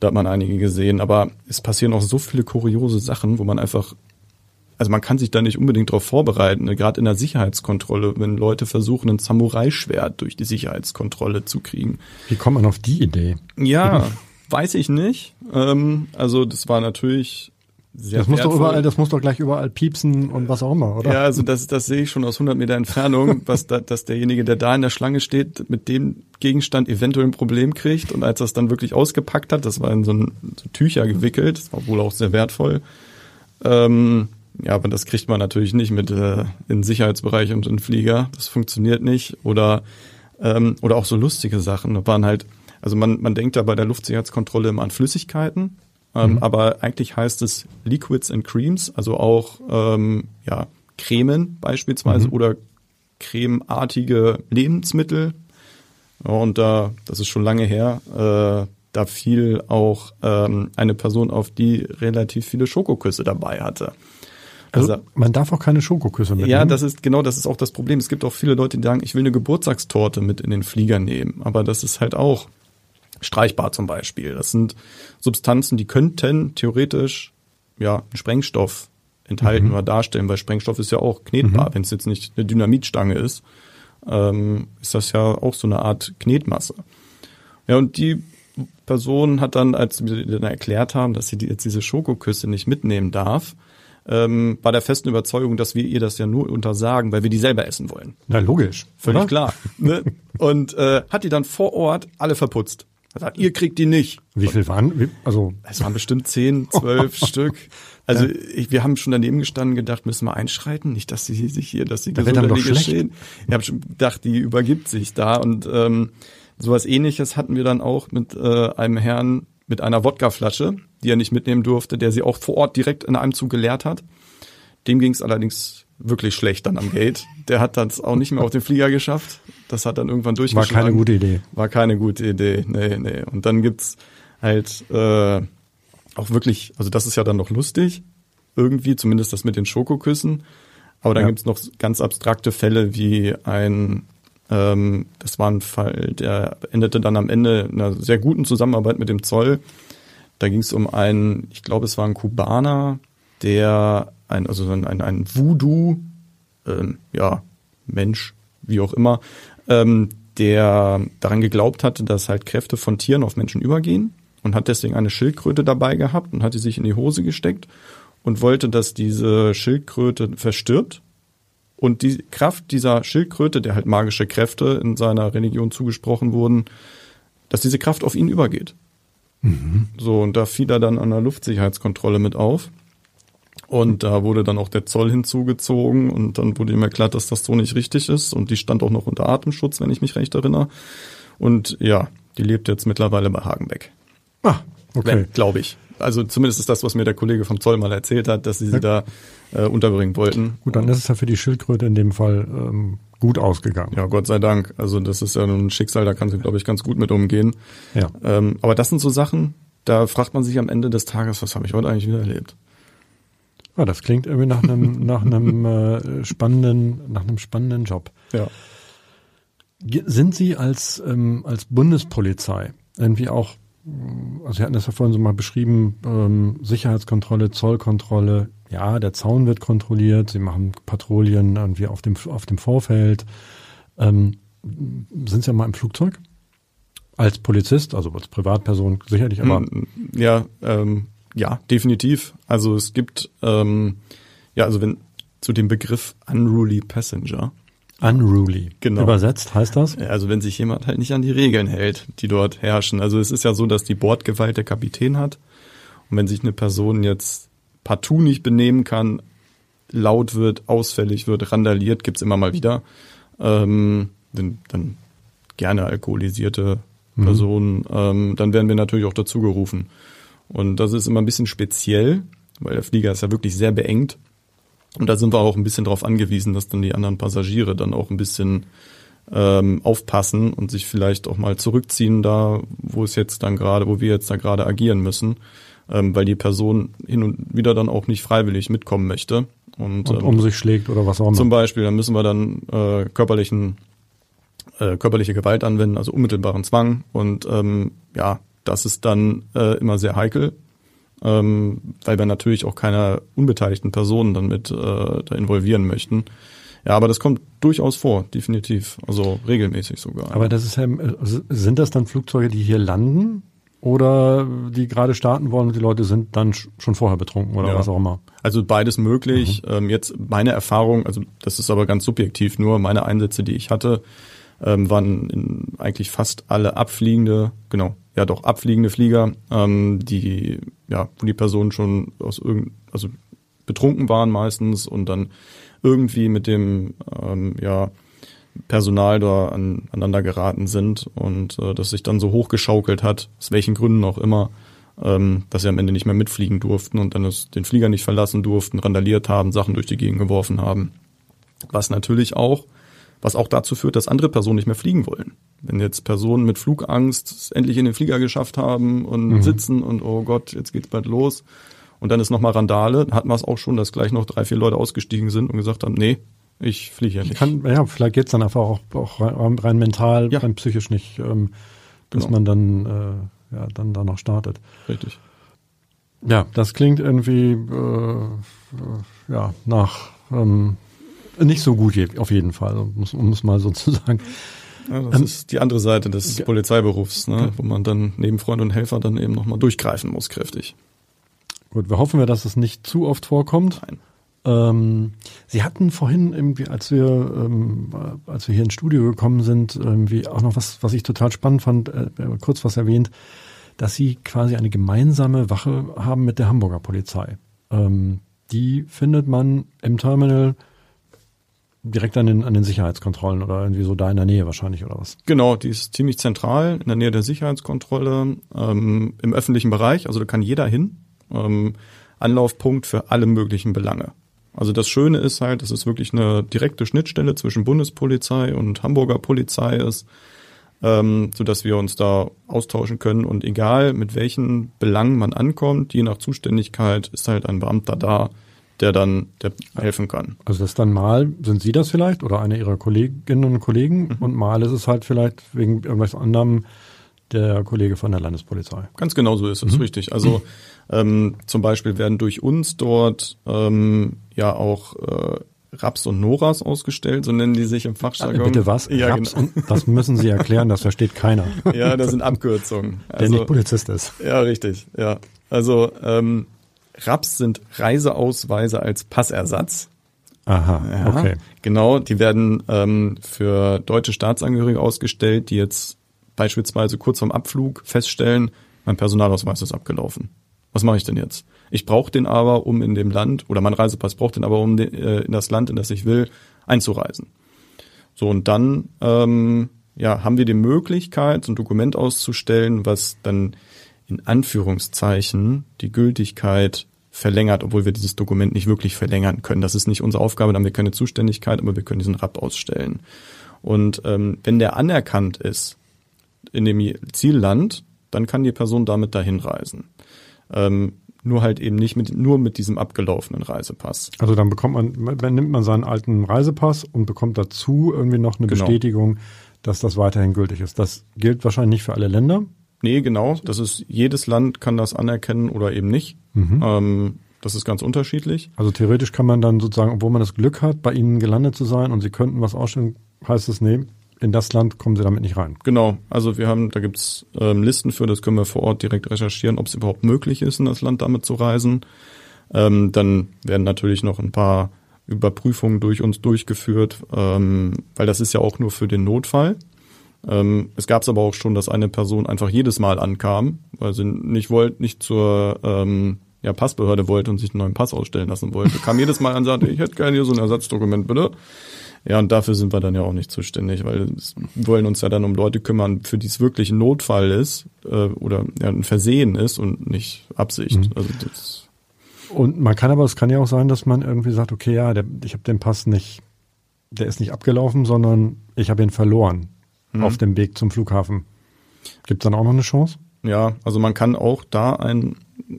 [SPEAKER 3] Da hat man einige gesehen. Aber es passieren auch so viele kuriose Sachen, wo man einfach, also man kann sich da nicht unbedingt darauf vorbereiten. Ne? Gerade in der Sicherheitskontrolle, wenn Leute versuchen, ein Samurai-Schwert durch die Sicherheitskontrolle zu kriegen.
[SPEAKER 2] Wie kommt man auf die Idee?
[SPEAKER 3] Ja, weiß ich nicht. Ähm, also das war natürlich sehr
[SPEAKER 2] das muss doch überall, das muss doch gleich überall piepsen und was auch immer, oder?
[SPEAKER 3] Ja, also das, das sehe ich schon aus 100 Meter Entfernung, was da, dass derjenige, der da in der Schlange steht, mit dem Gegenstand eventuell ein Problem kriegt und als er es dann wirklich ausgepackt hat, das war in so, ein, so Tücher gewickelt, das war wohl auch sehr wertvoll. Ähm, ja, aber das kriegt man natürlich nicht mit äh, in Sicherheitsbereich und in Flieger. Das funktioniert nicht. Oder ähm, oder auch so lustige Sachen. Da waren halt, also man man denkt da bei der Luftsicherheitskontrolle immer an Flüssigkeiten ähm, mhm. Aber eigentlich heißt es Liquids and Creams, also auch ähm, ja, Cremen beispielsweise mhm. oder cremeartige Lebensmittel. Und da, das ist schon lange her, äh, da fiel auch ähm, eine Person auf, die relativ viele Schokoküsse dabei hatte.
[SPEAKER 2] Also, also man darf auch keine Schokoküsse mitnehmen.
[SPEAKER 3] Ja, das ist genau, das ist auch das Problem. Es gibt auch viele Leute, die sagen, ich will eine Geburtstagstorte mit in den Flieger nehmen, aber das ist halt auch streichbar zum Beispiel. Das sind Substanzen, die könnten theoretisch ja einen Sprengstoff enthalten mhm. oder darstellen, weil Sprengstoff ist ja auch knetbar. Mhm. Wenn es jetzt nicht eine Dynamitstange ist, ähm, ist das ja auch so eine Art Knetmasse. Ja, und die Person hat dann, als wir dann erklärt haben, dass sie die, jetzt diese Schokoküsse nicht mitnehmen darf, ähm, bei der festen Überzeugung, dass wir ihr das ja nur untersagen, weil wir die selber essen wollen.
[SPEAKER 2] Na logisch.
[SPEAKER 3] Völlig oder? klar. Ne? Und äh, hat die dann vor Ort alle verputzt. Er sagt, ihr kriegt die nicht.
[SPEAKER 2] Wie viel waren? Wie, also
[SPEAKER 3] es waren bestimmt zehn, zwölf Stück. Also ja. ich, wir haben schon daneben gestanden, gedacht, müssen wir einschreiten, nicht, dass sie sich hier, dass sie
[SPEAKER 2] da
[SPEAKER 3] doch
[SPEAKER 2] schlecht. stehen.
[SPEAKER 3] Ich habe schon gedacht, die übergibt sich da und ähm, sowas Ähnliches hatten wir dann auch mit äh, einem Herrn mit einer Wodkaflasche, die er nicht mitnehmen durfte, der sie auch vor Ort direkt in einem Zug geleert hat. Dem ging es allerdings wirklich schlecht dann am Gate. Der hat das auch nicht mehr auf den Flieger geschafft. Das hat dann irgendwann durchgeschlagen.
[SPEAKER 2] War keine gute Idee.
[SPEAKER 3] War keine gute Idee. Nee, nee. Und dann gibt's halt äh, auch wirklich, also das ist ja dann noch lustig, irgendwie, zumindest das mit den Schokoküssen. Aber dann ja. gibt's noch ganz abstrakte Fälle wie ein, ähm, das war ein Fall, der endete dann am Ende in einer sehr guten Zusammenarbeit mit dem Zoll. Da ging es um einen, ich glaube, es war ein Kubaner, der ein, also ein, ein, ein Voodoo, ähm, ja, Mensch, wie auch immer, ähm, der daran geglaubt hatte, dass halt Kräfte von Tieren auf Menschen übergehen und hat deswegen eine Schildkröte dabei gehabt und hat die sich in die Hose gesteckt und wollte, dass diese Schildkröte verstirbt und die Kraft dieser Schildkröte, der halt magische Kräfte in seiner Religion zugesprochen wurden, dass diese Kraft auf ihn übergeht. Mhm. So, und da fiel er dann an der Luftsicherheitskontrolle mit auf. Und da wurde dann auch der Zoll hinzugezogen und dann wurde ihm erklärt, dass das so nicht richtig ist. Und die stand auch noch unter Atemschutz, wenn ich mich recht erinnere. Und ja, die lebt jetzt mittlerweile bei Hagenbeck.
[SPEAKER 2] Ah, okay.
[SPEAKER 3] Glaube ich. Also zumindest ist das, was mir der Kollege vom Zoll mal erzählt hat, dass sie sie ja. da äh, unterbringen wollten.
[SPEAKER 2] Gut, dann ist es ja für die Schildkröte in dem Fall ähm, gut ausgegangen.
[SPEAKER 3] Ja, Gott sei Dank. Also das ist ja ein Schicksal, da kann sie, glaube ich, ganz gut mit umgehen. Ja. Ähm, aber das sind so Sachen, da fragt man sich am Ende des Tages, was habe ich heute eigentlich wieder erlebt?
[SPEAKER 2] Ja, das klingt irgendwie nach einem, nach einem äh, spannenden, nach einem spannenden Job.
[SPEAKER 3] Ja.
[SPEAKER 2] Sind Sie als, ähm, als Bundespolizei irgendwie auch, also Sie hatten das ja vorhin so mal beschrieben, ähm, Sicherheitskontrolle, Zollkontrolle, ja, der Zaun wird kontrolliert, Sie machen Patrouillen irgendwie auf dem, auf dem Vorfeld. Ähm, sind Sie ja mal im Flugzeug? Als Polizist, also als Privatperson sicherlich, aber.
[SPEAKER 3] Hm, ja, ähm, ja, definitiv. Also es gibt, ähm, ja, also wenn zu dem Begriff Unruly Passenger.
[SPEAKER 2] Unruly.
[SPEAKER 3] Genau.
[SPEAKER 2] Übersetzt heißt das?
[SPEAKER 3] Also wenn sich jemand halt nicht an die Regeln hält, die dort herrschen. Also es ist ja so, dass die Bordgewalt der Kapitän hat. Und wenn sich eine Person jetzt partout nicht benehmen kann, laut wird, ausfällig wird, randaliert, gibt's immer mal wieder, ähm, dann, dann gerne alkoholisierte mhm. Personen, mhm. ähm, dann werden wir natürlich auch dazu gerufen. Und das ist immer ein bisschen speziell, weil der Flieger ist ja wirklich sehr beengt. Und da sind wir auch ein bisschen darauf angewiesen, dass dann die anderen Passagiere dann auch ein bisschen ähm, aufpassen und sich vielleicht auch mal zurückziehen da, wo es jetzt dann gerade, wo wir jetzt da gerade agieren müssen, ähm, weil die Person hin und wieder dann auch nicht freiwillig mitkommen möchte.
[SPEAKER 2] Und, und ähm, um sich schlägt oder was auch immer.
[SPEAKER 3] Zum Beispiel, dann müssen wir dann äh, körperlichen äh, körperliche Gewalt anwenden, also unmittelbaren Zwang. Und ähm, ja, das ist dann äh, immer sehr heikel, ähm, weil wir natürlich auch keine unbeteiligten Personen dann mit äh, da involvieren möchten. Ja, aber das kommt durchaus vor, definitiv. Also regelmäßig sogar.
[SPEAKER 2] Aber das ist ja, sind das dann Flugzeuge, die hier landen? Oder die gerade starten wollen und die Leute sind dann schon vorher betrunken oder ja. was auch immer?
[SPEAKER 3] Also beides möglich. Mhm. Ähm, jetzt meine Erfahrung, also das ist aber ganz subjektiv nur, meine Einsätze, die ich hatte, ähm, waren in eigentlich fast alle abfliegende, genau, ja doch abfliegende Flieger, ähm, die ja, wo die Personen schon aus irgend, also betrunken waren meistens und dann irgendwie mit dem ähm, ja Personal da an, aneinander geraten sind und äh, das sich dann so hochgeschaukelt hat, aus welchen Gründen auch immer, ähm, dass sie am Ende nicht mehr mitfliegen durften und dann es, den Flieger nicht verlassen durften, randaliert haben, Sachen durch die Gegend geworfen haben. Was natürlich auch was auch dazu führt, dass andere Personen nicht mehr fliegen wollen. Wenn jetzt Personen mit Flugangst es endlich in den Flieger geschafft haben und mhm. sitzen und oh Gott, jetzt geht's bald los und dann ist nochmal Randale, hatten wir es auch schon, dass gleich noch drei, vier Leute ausgestiegen sind und gesagt haben, nee, ich fliege ja nicht.
[SPEAKER 2] Kann, ja, vielleicht geht's dann einfach auch, auch rein, rein mental, ja. rein psychisch nicht, ähm, dass genau. man dann, äh, ja, dann da noch startet.
[SPEAKER 3] Richtig.
[SPEAKER 2] Ja, das klingt irgendwie äh, ja nach ähm, nicht so gut auf jeden Fall, um es mal so zu sagen.
[SPEAKER 3] Ja, das ähm, ist die andere Seite des ja. Polizeiberufs, ne, okay. wo man dann neben Freund und Helfer dann eben nochmal durchgreifen muss, kräftig.
[SPEAKER 2] Gut, wir hoffen wir, dass es nicht zu oft vorkommt. Nein. Ähm, Sie hatten vorhin irgendwie, als wir, ähm, als wir hier ins Studio gekommen sind, irgendwie auch noch was, was ich total spannend fand, äh, kurz was erwähnt, dass Sie quasi eine gemeinsame Wache haben mit der Hamburger Polizei. Ähm, die findet man im Terminal direkt an den, an den Sicherheitskontrollen oder irgendwie so da in der Nähe wahrscheinlich oder was?
[SPEAKER 3] Genau, die ist ziemlich zentral in der Nähe der Sicherheitskontrolle ähm, im öffentlichen Bereich, also da kann jeder hin. Ähm, Anlaufpunkt für alle möglichen Belange. Also das Schöne ist halt, dass es wirklich eine direkte Schnittstelle zwischen Bundespolizei und Hamburger Polizei ist, ähm, so dass wir uns da austauschen können und egal mit welchen Belangen man ankommt, je nach Zuständigkeit ist halt ein Beamter da, der dann der helfen kann.
[SPEAKER 2] Also das dann mal, sind Sie das vielleicht oder eine Ihrer Kolleginnen und Kollegen mhm. und mal ist es halt vielleicht wegen irgendwelchen Annahmen der Kollege von der Landespolizei.
[SPEAKER 3] Ganz genau so ist es, mhm. richtig. Also ähm, zum Beispiel werden durch uns dort ähm, ja auch äh, Raps und Noras ausgestellt, so nennen die sich im Fachjargon.
[SPEAKER 2] Äh, bitte was? Ja, Raps genau. und das müssen Sie erklären, das versteht keiner.
[SPEAKER 3] Ja, das sind Abkürzungen.
[SPEAKER 2] Also, der nicht Polizist ist.
[SPEAKER 3] Ja, richtig. Ja, also ähm, Raps sind Reiseausweise als Passersatz.
[SPEAKER 2] Aha, ja, okay.
[SPEAKER 3] Genau, die werden ähm, für deutsche Staatsangehörige ausgestellt, die jetzt beispielsweise kurz vorm Abflug feststellen, mein Personalausweis ist abgelaufen. Was mache ich denn jetzt? Ich brauche den aber, um in dem Land, oder mein Reisepass braucht den aber, um äh, in das Land, in das ich will, einzureisen. So, und dann ähm, ja, haben wir die Möglichkeit, so ein Dokument auszustellen, was dann in Anführungszeichen die Gültigkeit verlängert, obwohl wir dieses Dokument nicht wirklich verlängern können. Das ist nicht unsere Aufgabe, dann haben wir keine Zuständigkeit, aber wir können diesen RAP ausstellen. Und ähm, wenn der anerkannt ist in dem Zielland, dann kann die Person damit dahin reisen. Ähm, nur halt eben nicht mit, nur mit diesem abgelaufenen Reisepass.
[SPEAKER 2] Also dann bekommt man, dann nimmt man seinen alten Reisepass und bekommt dazu irgendwie noch eine genau. Bestätigung, dass das weiterhin gültig ist. Das gilt wahrscheinlich nicht für alle Länder.
[SPEAKER 3] Nee, genau. Das ist, jedes Land kann das anerkennen oder eben nicht. Mhm. Ähm, das ist ganz unterschiedlich.
[SPEAKER 2] Also theoretisch kann man dann sozusagen, obwohl man das Glück hat, bei Ihnen gelandet zu sein und Sie könnten was ausstellen, heißt es, nee, in das Land kommen sie damit nicht rein.
[SPEAKER 3] Genau, also wir haben, da gibt's ähm, Listen für, das können wir vor Ort direkt recherchieren, ob es überhaupt möglich ist, in das Land damit zu reisen. Ähm, dann werden natürlich noch ein paar Überprüfungen durch uns durchgeführt, ähm, weil das ist ja auch nur für den Notfall. Ähm, es gab es aber auch schon, dass eine Person einfach jedes Mal ankam, weil sie nicht wollte, nicht zur ähm, ja, Passbehörde wollte und sich einen neuen Pass ausstellen lassen wollte. Kam jedes Mal an und sagte, ich hätte gerne hier so ein Ersatzdokument, bitte. Ja, und dafür sind wir dann ja auch nicht zuständig, weil wir wollen uns ja dann um Leute kümmern, für die es wirklich ein Notfall ist äh, oder ja, ein Versehen ist und nicht Absicht. Mhm. Also das
[SPEAKER 2] und man kann aber, es kann ja auch sein, dass man irgendwie sagt, okay, ja, der, ich habe den Pass nicht, der ist nicht abgelaufen, sondern ich habe ihn verloren mhm. auf dem Weg zum Flughafen. Gibt es dann auch noch eine Chance?
[SPEAKER 3] Ja, also man kann auch da einen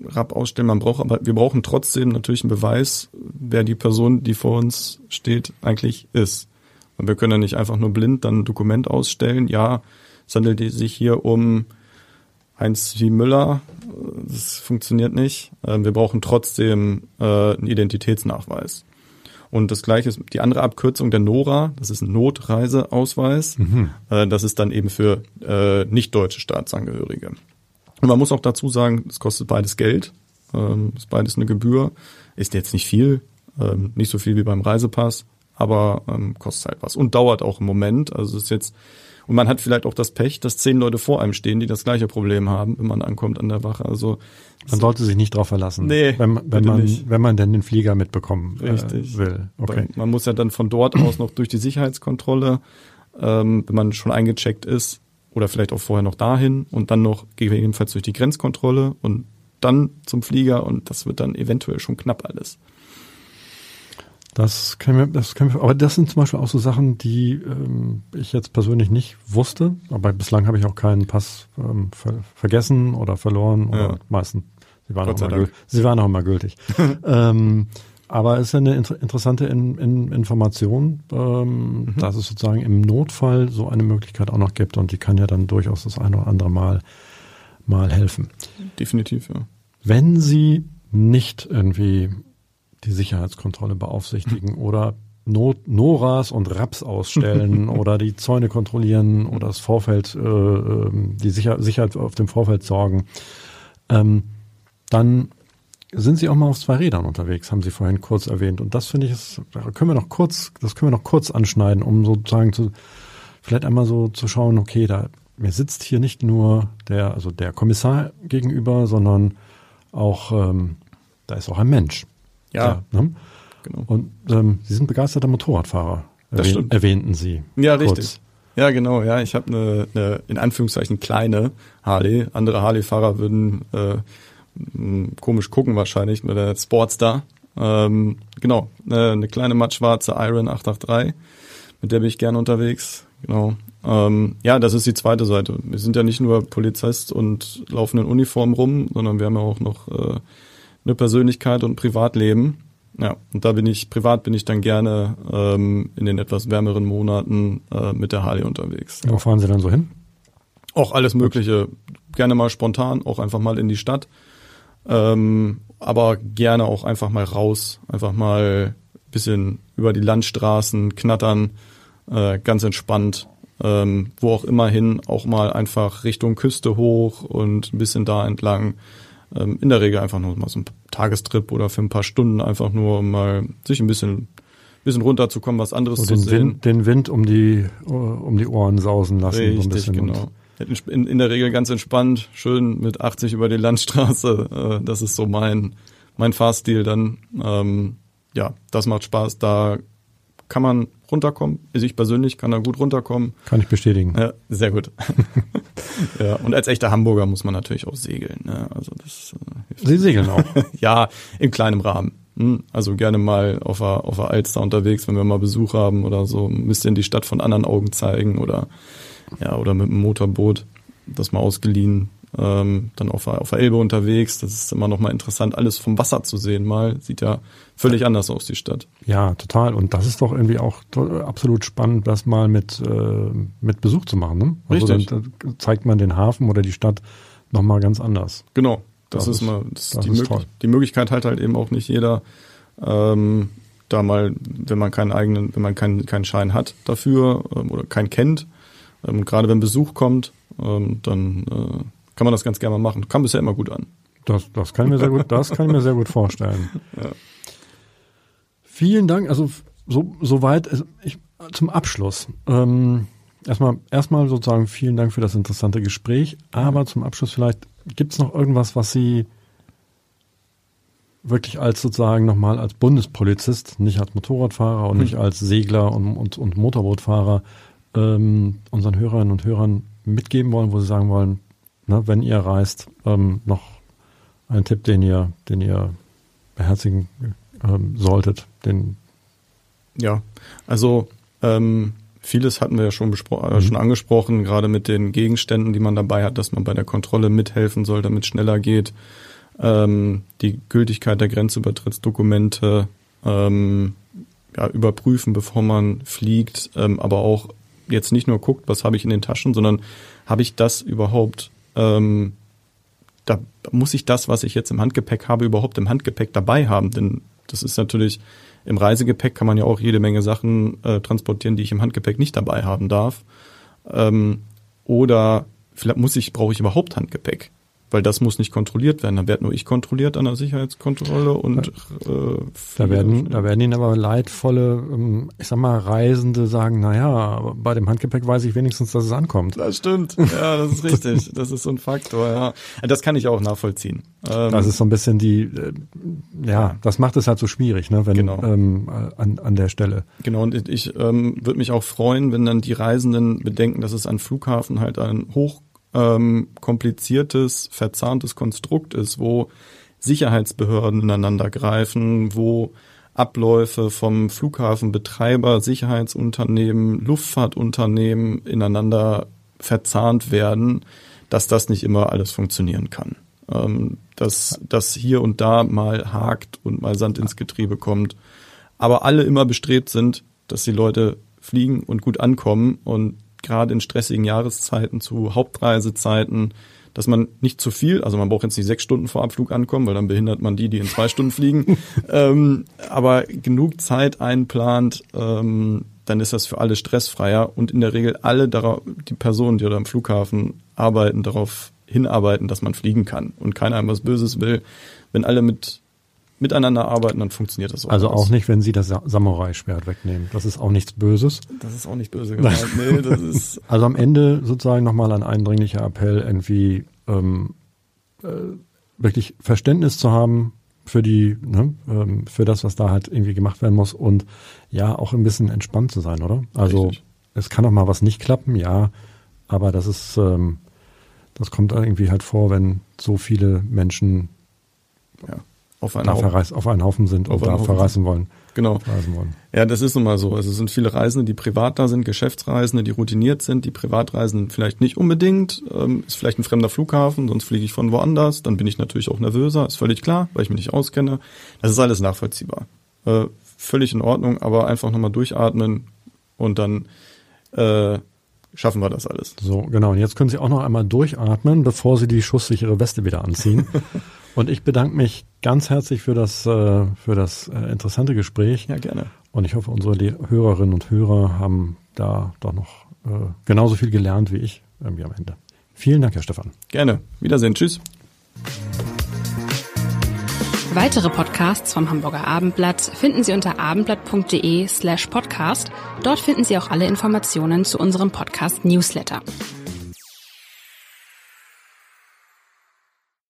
[SPEAKER 3] RAP ausstellen. Man braucht aber, wir brauchen trotzdem natürlich einen Beweis, wer die Person, die vor uns steht, eigentlich ist. Und wir können ja nicht einfach nur blind dann ein Dokument ausstellen. Ja, es handelt sich hier um Heinz wie Müller. Das funktioniert nicht. Ähm, wir brauchen trotzdem äh, einen Identitätsnachweis. Und das gleiche ist die andere Abkürzung der NORA, das ist ein Notreiseausweis. Mhm. Äh, das ist dann eben für äh, nicht deutsche Staatsangehörige. Und man muss auch dazu sagen, es kostet beides Geld, ähm, ist beides eine Gebühr, ist jetzt nicht viel, ähm, nicht so viel wie beim Reisepass, aber ähm, kostet halt was und dauert auch im Moment. Also es ist jetzt und man hat vielleicht auch das Pech, dass zehn Leute vor einem stehen, die das gleiche Problem haben, wenn man ankommt an der Wache. Also
[SPEAKER 2] man sollte sich nicht drauf verlassen,
[SPEAKER 3] nee,
[SPEAKER 2] wenn, wenn man nicht. wenn man denn den Flieger mitbekommen äh, Richtig. will.
[SPEAKER 3] Okay. Man muss ja dann von dort aus noch durch die Sicherheitskontrolle, ähm, wenn man schon eingecheckt ist, oder vielleicht auch vorher noch dahin und dann noch gegebenenfalls durch die Grenzkontrolle und dann zum Flieger und das wird dann eventuell schon knapp alles.
[SPEAKER 2] Das können wir, das können wir, aber das sind zum Beispiel auch so Sachen, die ähm, ich jetzt persönlich nicht wusste. Aber bislang habe ich auch keinen Pass ähm, ver vergessen oder verloren oder ja. meistens. Sie waren, auch immer, sie waren auch immer gültig. ähm, aber es ist eine inter interessante in, in Information, ähm, mhm. dass es sozusagen im Notfall so eine Möglichkeit auch noch gibt und die kann ja dann durchaus das eine oder andere Mal, mal helfen.
[SPEAKER 3] Definitiv, ja.
[SPEAKER 2] Wenn Sie nicht irgendwie die Sicherheitskontrolle beaufsichtigen mhm. oder Not, Noras und Raps ausstellen oder die Zäune kontrollieren oder das Vorfeld, äh, ähm, die Sicher Sicherheit auf dem Vorfeld sorgen, ähm, dann sind Sie auch mal auf zwei Rädern unterwegs, haben Sie vorhin kurz erwähnt. Und das finde ich, ist, da können wir noch kurz, das können wir noch kurz anschneiden, um sozusagen zu, vielleicht einmal so zu schauen, okay, da, mir sitzt hier nicht nur der, also der Kommissar gegenüber, sondern auch, ähm, da ist auch ein Mensch.
[SPEAKER 3] Ja.
[SPEAKER 2] Der, ne? Genau. Und ähm, Sie sind begeisterter Motorradfahrer,
[SPEAKER 3] das stimmt.
[SPEAKER 2] erwähnten Sie.
[SPEAKER 3] Ja, kurz. richtig. Ja, genau, ja. Ich habe eine, eine in Anführungszeichen kleine Harley. Andere Harley-Fahrer würden äh, komisch gucken wahrscheinlich mit der Sportstar. Ähm, genau, eine, eine kleine mattschwarze Iron 883, mit der bin ich gerne unterwegs. Genau. Ähm, ja, das ist die zweite Seite. Wir sind ja nicht nur Polizist und laufen in Uniform rum, sondern wir haben ja auch noch äh, eine Persönlichkeit und ein Privatleben. Ja, und da bin ich, privat bin ich dann gerne ähm, in den etwas wärmeren Monaten äh, mit der Harley unterwegs.
[SPEAKER 2] Wo fahren Sie dann so hin?
[SPEAKER 3] Auch alles Mögliche. Gerne mal spontan, auch einfach mal in die Stadt. Ähm, aber gerne auch einfach mal raus, einfach mal bisschen über die Landstraßen knattern, äh, ganz entspannt, ähm, wo auch immer hin, auch mal einfach Richtung Küste hoch und ein bisschen da entlang. Ähm, in der Regel einfach nur mal so ein Tagestrip oder für ein paar Stunden einfach nur, um mal sich ein bisschen bisschen runterzukommen, was anderes
[SPEAKER 2] und
[SPEAKER 3] zu
[SPEAKER 2] den
[SPEAKER 3] sehen.
[SPEAKER 2] Wind, den Wind um die um die Ohren sausen lassen.
[SPEAKER 3] Richtig,
[SPEAKER 2] so ein bisschen
[SPEAKER 3] genau in, in der Regel ganz entspannt, schön mit 80 über die Landstraße. Äh, das ist so mein, mein Fahrstil dann. Ähm, ja, das macht Spaß. Da kann man runterkommen. Ich persönlich kann da gut runterkommen.
[SPEAKER 2] Kann ich bestätigen.
[SPEAKER 3] Ja, sehr gut. ja, und als echter Hamburger muss man natürlich auch segeln. Ne? Also das,
[SPEAKER 2] äh, Sie segeln auch?
[SPEAKER 3] ja, in kleinem Rahmen. Hm? Also gerne mal auf der, auf der Alster unterwegs, wenn wir mal Besuch haben oder so, ein bisschen die Stadt von anderen Augen zeigen oder ja, oder mit dem Motorboot, das mal ausgeliehen, ähm, dann auf, auf der Elbe unterwegs. Das ist immer noch mal interessant, alles vom Wasser zu sehen. Mal sieht ja völlig anders aus die Stadt.
[SPEAKER 2] Ja, total. Und das ist doch irgendwie auch absolut spannend, das mal mit äh, mit Besuch zu machen. Ne?
[SPEAKER 3] Also Richtig.
[SPEAKER 2] Dann zeigt man den Hafen oder die Stadt noch mal ganz anders.
[SPEAKER 3] Genau. Das, das ist mal das das die, ist Mög die Möglichkeit hat halt eben auch nicht jeder. Ähm, da mal, wenn man keinen eigenen, wenn man keinen keinen Schein hat dafür ähm, oder keinen kennt, Ähm, gerade wenn Besuch kommt, ähm, dann äh, kann man das ganz gerne mal machen. Kam bisher immer gut an.
[SPEAKER 2] Das, das kann ich mir sehr gut, das kann ich mir sehr gut vorstellen. Ja. Vielen Dank. Also so soweit. Also ich, zum Abschluss. Ähm, erstmal, erstmal sozusagen vielen Dank für das interessante Gespräch. Aber zum Abschluss vielleicht gibt es noch irgendwas, was Sie wirklich als sozusagen nochmal als Bundespolizist, nicht als Motorradfahrer und hm. nicht als Segler und, und, und Motorbootfahrer ähm, unseren Hörerinnen und Hörern mitgeben wollen, wo sie sagen wollen, ne, wenn ihr reist, ähm, noch ein Tipp, den ihr, den ihr beherzigen ähm, solltet, den
[SPEAKER 3] ja, also ähm, vieles hatten wir ja schon, besprochen, äh, mhm. schon angesprochen, gerade mit den Gegenständen, die man dabei hat, dass man bei der Kontrolle mithelfen soll, damit es schneller geht ähm, die Gültigkeit der Grenzübertrittsdokumente ähm, ja, überprüfen, bevor man fliegt, ähm, aber auch jetzt nicht nur guckt, was habe ich in den Taschen, sondern habe ich das überhaupt, ähm, da muss ich das, was ich jetzt im Handgepäck habe, überhaupt im Handgepäck dabei haben, denn das ist natürlich im Reisegepäck kann man ja auch jede Menge Sachen äh, transportieren, die ich im Handgepäck nicht dabei haben darf. Ähm, oder vielleicht muss ich, brauche ich überhaupt Handgepäck? Weil das muss nicht kontrolliert werden. Da werde nur ich kontrolliert an der Sicherheitskontrolle und
[SPEAKER 2] äh, da werden da werden ihnen aber leidvolle, ähm, ich sag mal Reisende sagen, naja, bei dem Handgepäck weiß ich wenigstens, dass es ankommt.
[SPEAKER 3] Das stimmt, ja, das ist richtig, das ist so ein Faktor. Ja, das kann ich auch nachvollziehen.
[SPEAKER 2] Ähm, das ist so ein bisschen die, äh, ja, das macht es halt so schwierig, ne, wenn genau. ähm, an an der Stelle.
[SPEAKER 3] Genau und ich ähm, würde mich auch freuen, wenn dann die Reisenden bedenken, dass es an Flughafen halt ein hoch ähm, kompliziertes, verzahntes Konstrukt ist, wo Sicherheitsbehörden ineinander greifen, wo Abläufe vom Flughafenbetreiber, Sicherheitsunternehmen, Luftfahrtunternehmen ineinander verzahnt werden, dass das nicht immer alles funktionieren kann. Ähm, dass das hier und da mal hakt und mal Sand ins Getriebe kommt. Aber alle immer bestrebt sind, dass die Leute fliegen und gut ankommen und gerade in stressigen Jahreszeiten zu Hauptreisezeiten, dass man nicht zu viel, also man braucht jetzt nicht sechs Stunden vor Abflug ankommen, weil dann behindert man die, die in zwei Stunden fliegen, ähm, aber genug Zeit einplant, ähm, dann ist das für alle stressfreier und in der Regel alle darauf, die Personen, die oder am Flughafen arbeiten, darauf hinarbeiten, dass man fliegen kann und keiner einem was Böses will. Wenn alle mit miteinander arbeiten, dann funktioniert das
[SPEAKER 2] auch. Also auch nicht, wenn sie das Samurai-Schwert wegnehmen. Das ist auch nichts Böses.
[SPEAKER 3] Das ist auch nicht böse gemeint. nee,
[SPEAKER 2] das ist also am Ende sozusagen nochmal ein eindringlicher Appell, irgendwie ähm, äh, wirklich Verständnis zu haben für die, ne, ähm, für das, was da halt irgendwie gemacht werden muss und ja, auch ein bisschen entspannt zu sein, oder? Also Richtig. es kann auch mal was nicht klappen, ja, aber das ist, ähm, das kommt irgendwie halt vor, wenn so viele Menschen ja auf einen, Haufen, verreis, auf einen Haufen sind und da verreisen wollen.
[SPEAKER 3] Genau. Wollen. Ja, das ist nun mal so. Also es sind viele Reisende, die privat da sind, Geschäftsreisende, die routiniert sind, die Privatreisenden vielleicht nicht unbedingt. Ähm, ist vielleicht ein fremder Flughafen, sonst fliege ich von woanders. Dann bin ich natürlich auch nervöser, ist völlig klar, weil ich mich nicht auskenne. Das ist alles nachvollziehbar. Äh, völlig in Ordnung, aber einfach nochmal durchatmen und dann äh, schaffen wir das alles.
[SPEAKER 2] So, genau. Und jetzt können Sie auch noch einmal durchatmen, bevor Sie die schusssichere Weste wieder anziehen. Und ich bedanke mich ganz herzlich für das, äh, für das äh, interessante Gespräch.
[SPEAKER 3] Ja, gerne.
[SPEAKER 2] Und ich hoffe, unsere Hörerinnen und Hörer haben da doch noch äh, genauso viel gelernt wie ich irgendwie am Ende. Vielen Dank, Herr Stefan.
[SPEAKER 3] Gerne. Wiedersehen. Tschüss.
[SPEAKER 1] Weitere Podcasts vom Hamburger Abendblatt finden Sie unter abendblatt.de slash podcast. Dort finden Sie auch alle Informationen zu unserem Podcast Newsletter.